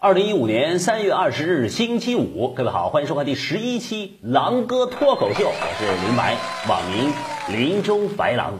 二零一五年三月二十日星期五，各位好，欢迎收看第十一期《狼哥脱口秀》，我是林白，网名林中白狼。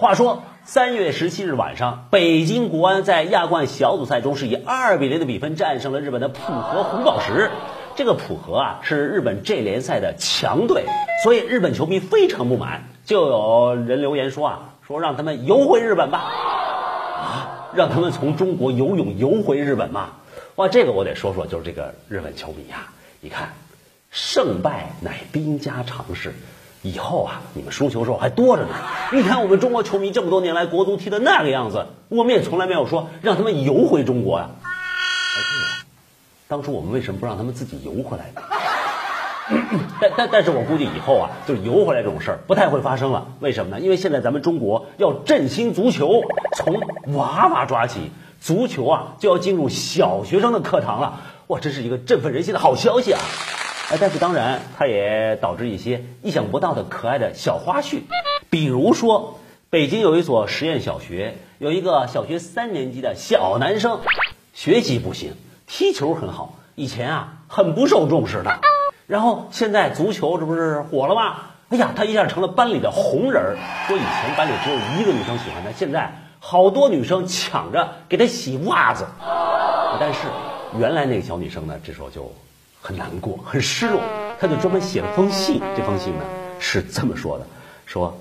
话说三月十七日晚上，北京国安在亚冠小组赛中是以二比零的比分战胜了日本的浦和红宝石。这个浦和啊是日本这联赛的强队，所以日本球迷非常不满，就有人留言说啊，说让他们游回日本吧。让他们从中国游泳游回日本嘛？哇，这个我得说说，就是这个日本球迷呀，你看，胜败乃兵家常事，以后啊，你们输球时候还多着呢。你看我们中国球迷这么多年来国足踢的那个样子，我们也从来没有说让他们游回中国呀。哎，对了，当初我们为什么不让他们自己游回来呢？但但但是我估计以后啊，就游回来这种事儿不太会发生了。为什么呢？因为现在咱们中国要振兴足球，从娃娃抓起，足球啊就要进入小学生的课堂了。哇，这是一个振奋人心的好消息啊！哎，但是当然，它也导致一些意想不到的可爱的小花絮，比如说，北京有一所实验小学，有一个小学三年级的小男生，学习不行，踢球很好，以前啊很不受重视的。然后现在足球这不是火了吗？哎呀，他一下成了班里的红人儿。说以前班里只有一个女生喜欢他，现在好多女生抢着给他洗袜子。但是原来那个小女生呢，这时候就很难过、很失落，她就专门写了封信。这封信呢是这么说的：说，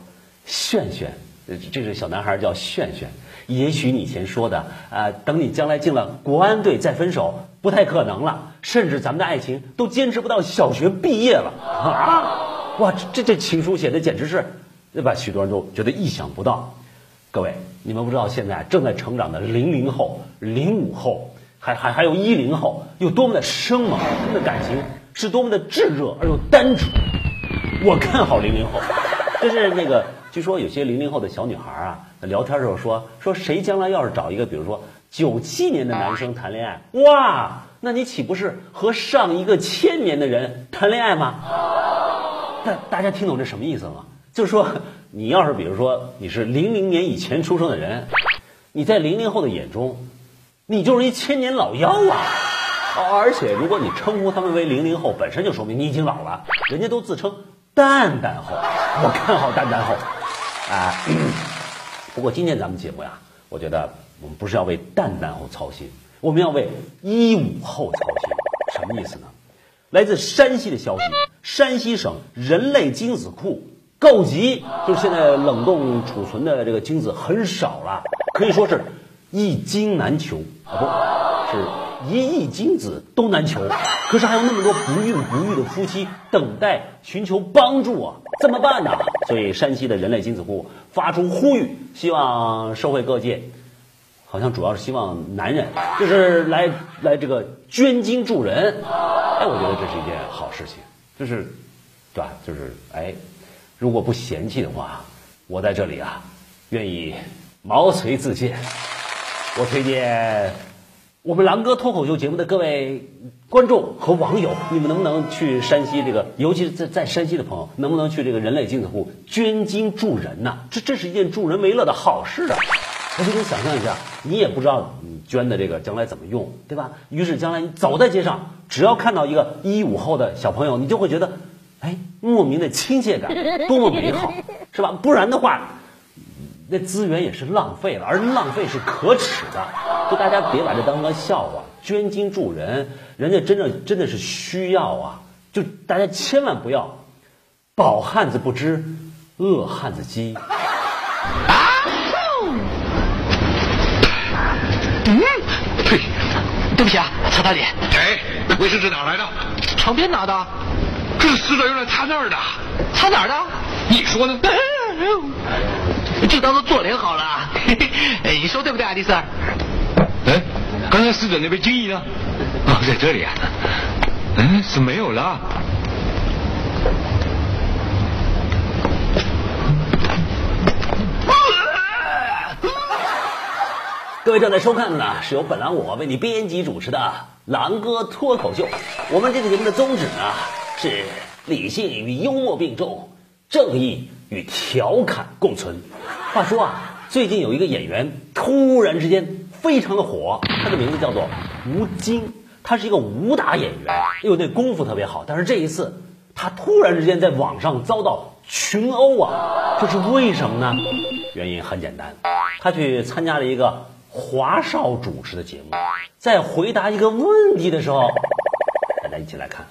炫炫，这个小男孩叫炫炫。也许你以前说的啊，等你将来进了国安队再分手，不太可能了。甚至咱们的爱情都坚持不到小学毕业了啊！哇，这这情书写的简直是，对吧？许多人都觉得意想不到。各位，你们不知道现在正在成长的零零后、零五后，还还还有一零后，有多么的生猛，他们的感情是多么的炙热而又单纯。我看好零零后，就是那个。据说有些零零后的小女孩啊，聊天的时候说说谁将来要是找一个，比如说九七年的男生谈恋爱，哇，那你岂不是和上一个千年的人谈恋爱吗？大大家听懂这什么意思吗？就是说，你要是比如说你是零零年以前出生的人，你在零零后的眼中，你就是一千年老妖啊！而且如果你称呼他们为零零后，本身就说明你已经老了，人家都自称蛋蛋后，我看好蛋蛋后。啊，不过今天咱们节目呀，我觉得我们不是要为蛋蛋后操心，我们要为一五后操心。什么意思呢？来自山西的消息，山西省人类精子库告急，就是现在冷冻储存的这个精子很少了，可以说是一精难求啊，不是一亿精子都难求。可是还有那么多不孕不育的夫妻等待寻求帮助啊，怎么办呢？所以山西的人类精子库发出呼吁，希望社会各界，好像主要是希望男人，就是来来这个捐精助人。哎，我觉得这是一件好事情，就是，对吧？就是哎，如果不嫌弃的话，我在这里啊，愿意毛遂自荐，我推荐。我们狼哥脱口秀节目的各位观众和网友，你们能不能去山西这个，尤其是在在山西的朋友，能不能去这个人类精子库捐精助人呢？这这是一件助人为乐的好事啊！而且你想象一下，你也不知道你捐的这个将来怎么用，对吧？于是将来你走在街上，只要看到一个一五后的小朋友，你就会觉得，哎，莫名的亲切感，多么美好，是吧？不然的话。那资源也是浪费了，而浪费是可耻的。就大家别把这当个笑话，捐精助人，人家真正真的是需要啊！就大家千万不要，饱汉子不知饿汉子饥。啊！嗯，呸！对不起啊，擦大脸。哎，卫生纸哪来的？床边拿的。这是死者用来擦那儿的。擦哪儿的？你说呢？就当做做脸好了。哎，你说对不对啊，丽丝？刚才死者那边精液呢？哦，在这里啊。嗯，是没有了。各位正在收看的呢，是由本栏我为你编辑主持的《狼哥脱口秀》。我们这个节目的宗旨呢，是理性与幽默并重，正义与调侃共存。话说啊，最近有一个演员突然之间非常的火，他的名字叫做吴京，他是一个武打演员，因为那功夫特别好。但是这一次，他突然之间在网上遭到群殴啊，这是为什么呢？原因很简单，他去参加了一个华少主持的节目，在回答一个问题的时候，大家一起来看。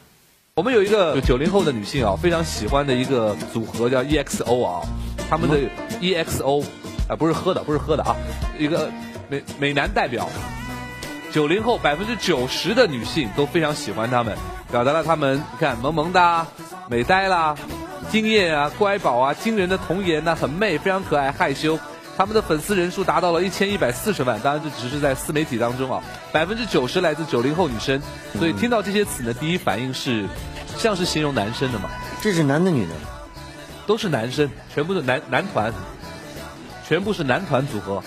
我们有一个九零后的女性啊，非常喜欢的一个组合叫 EXO 啊，他们的 EXO 啊不是喝的，不是喝的啊，一个美美男代表，九零后百分之九十的女性都非常喜欢他们，表达了他们你看萌萌哒、美呆啦、惊艳啊、乖宝啊、惊人的童颜呐、很媚、非常可爱、害羞。他们的粉丝人数达到了一千一百四十万，当然这只是在自媒体当中啊，百分之九十来自九零后女生，所以听到这些词呢，第一反应是，像是形容男生的嘛，这是男的女的？都是男生，全部是男男团，全部是男团组合，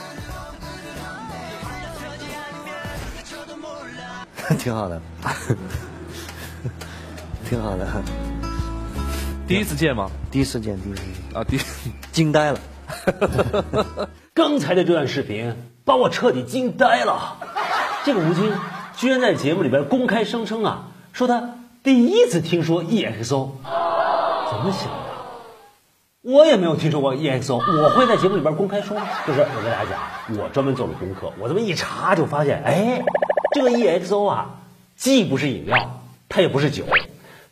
挺好的，挺好的。第一次见吗？第一次见，第一次见，啊，第惊呆了。刚才的这段视频把我彻底惊呆了。这个吴京居然在节目里边公开声称啊，说他第一次听说 EXO，怎么想的？我也没有听说过 EXO，我会在节目里边公开说吗？就是我跟大家讲，我专门做了功课，我这么一查就发现，哎，这个 EXO 啊，既不是饮料，它也不是酒，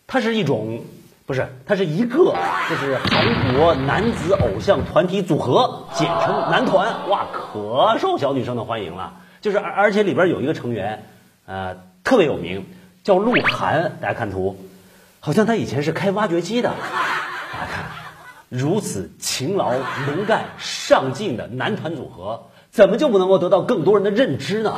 它是一种。不是，它是一个，就是韩国男子偶像团体组合，简称男团。哇，可受小女生的欢迎了。就是而而且里边有一个成员，呃，特别有名，叫鹿晗。大家看图，好像他以前是开挖掘机的。大家看，如此勤劳能干、上进的男团组合，怎么就不能够得到更多人的认知呢？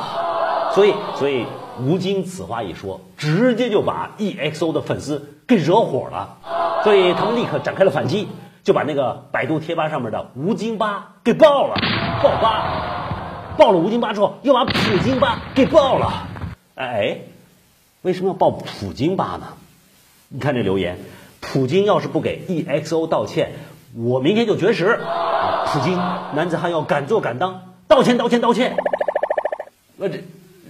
所以，所以吴京此话一说，直接就把 EXO 的粉丝。给惹火了，所以他们立刻展开了反击，就把那个百度贴吧上面的吴京吧给爆了，爆吧，爆了吴京吧之后，又把普京吧给爆了。哎，为什么要爆普京吧呢？你看这留言，普京要是不给 EXO 道歉，我明天就绝食。普京，男子汉要敢做敢当，道歉道歉道歉。那这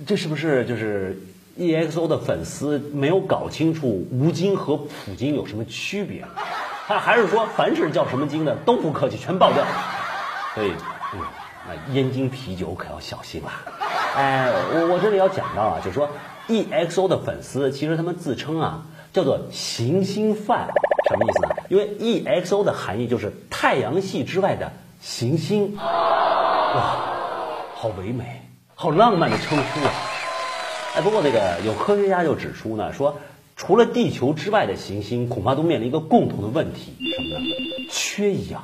这是不是就是？EXO 的粉丝没有搞清楚吴京和普京有什么区别，他还是说凡是叫什么京的都不客气，全爆掉。所以，嗯，那燕京啤酒可要小心了。哎，我我这里要讲到啊，就是说 EXO 的粉丝其实他们自称啊叫做行星饭，什么意思呢？因为 EXO 的含义就是太阳系之外的行星。哇，好唯美，好浪漫的称呼啊！哎，不过那个有科学家就指出呢，说除了地球之外的行星，恐怕都面临一个共同的问题，什么呢？缺氧，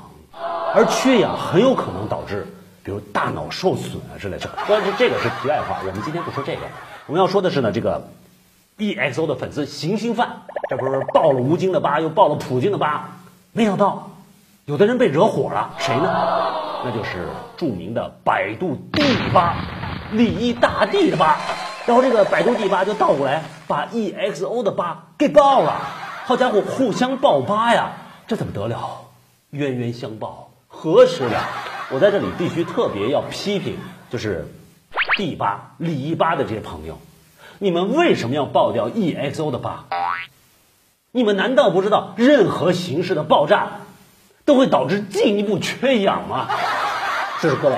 而缺氧很有可能导致，比如大脑受损啊之类的。不过这个是题外话，我们今天不说这个，我们要说的是呢，这个 EXO 的粉丝行星饭，这不是爆了吴京的疤，又爆了普京的疤，没想到有的人被惹火了，谁呢？那就是著名的百度地吧，利益大帝的吧。然后这个百度地吧就倒过来把 EXO 的吧给爆了，好家伙，互相爆吧呀，这怎么得了？冤冤相报何时了？我在这里必须特别要批评，就是地吧、李一八的这些朋友，你们为什么要爆掉 EXO 的吧？你们难道不知道任何形式的爆炸都会导致进一步缺氧吗？这是各位，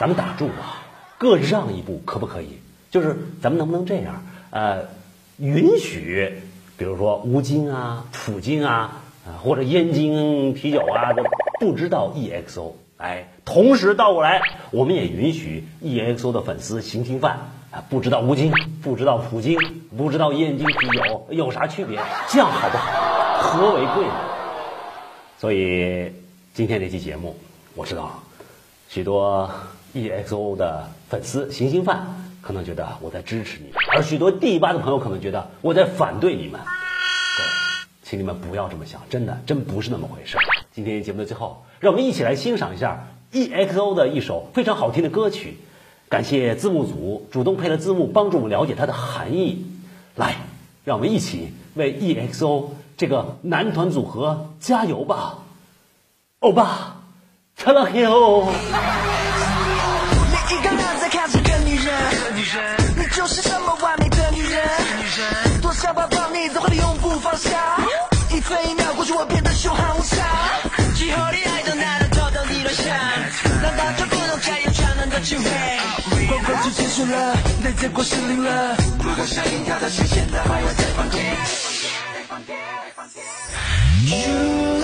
咱们打住啊，各让一步，可不可以？就是咱们能不能这样？呃，允许，比如说吴京啊、普京啊，或者燕京啤酒啊，这不知道 EXO，哎，同时倒过来，我们也允许 EXO 的粉丝行星饭啊，不知道吴京，不知道普京，不知道燕京啤酒有啥区别？这样好不好？和为贵呢？所以今天这期节目，我知道许多 EXO 的粉丝行星饭。可能觉得我在支持你们，而许多第八的朋友可能觉得我在反对你们。各位，请你们不要这么想，真的，真不是那么回事。今天节目的最后，让我们一起来欣赏一下 EXO 的一首非常好听的歌曲。感谢字幕组主动配了字幕，帮助我们了解它的含义。来，让我们一起为 EXO 这个男团组合加油吧，欧巴，擦拉嘿哦。你就是这么完美的女人，多想抱抱你，怎会永不放下？一分一秒过去，我变得凶悍无常。最后的爱都拿得偷到你乱想，难道就不能再有传闻的机会？光棍就结束了，泪结果失灵了。如果想赢他的血，现在还要再放电。输了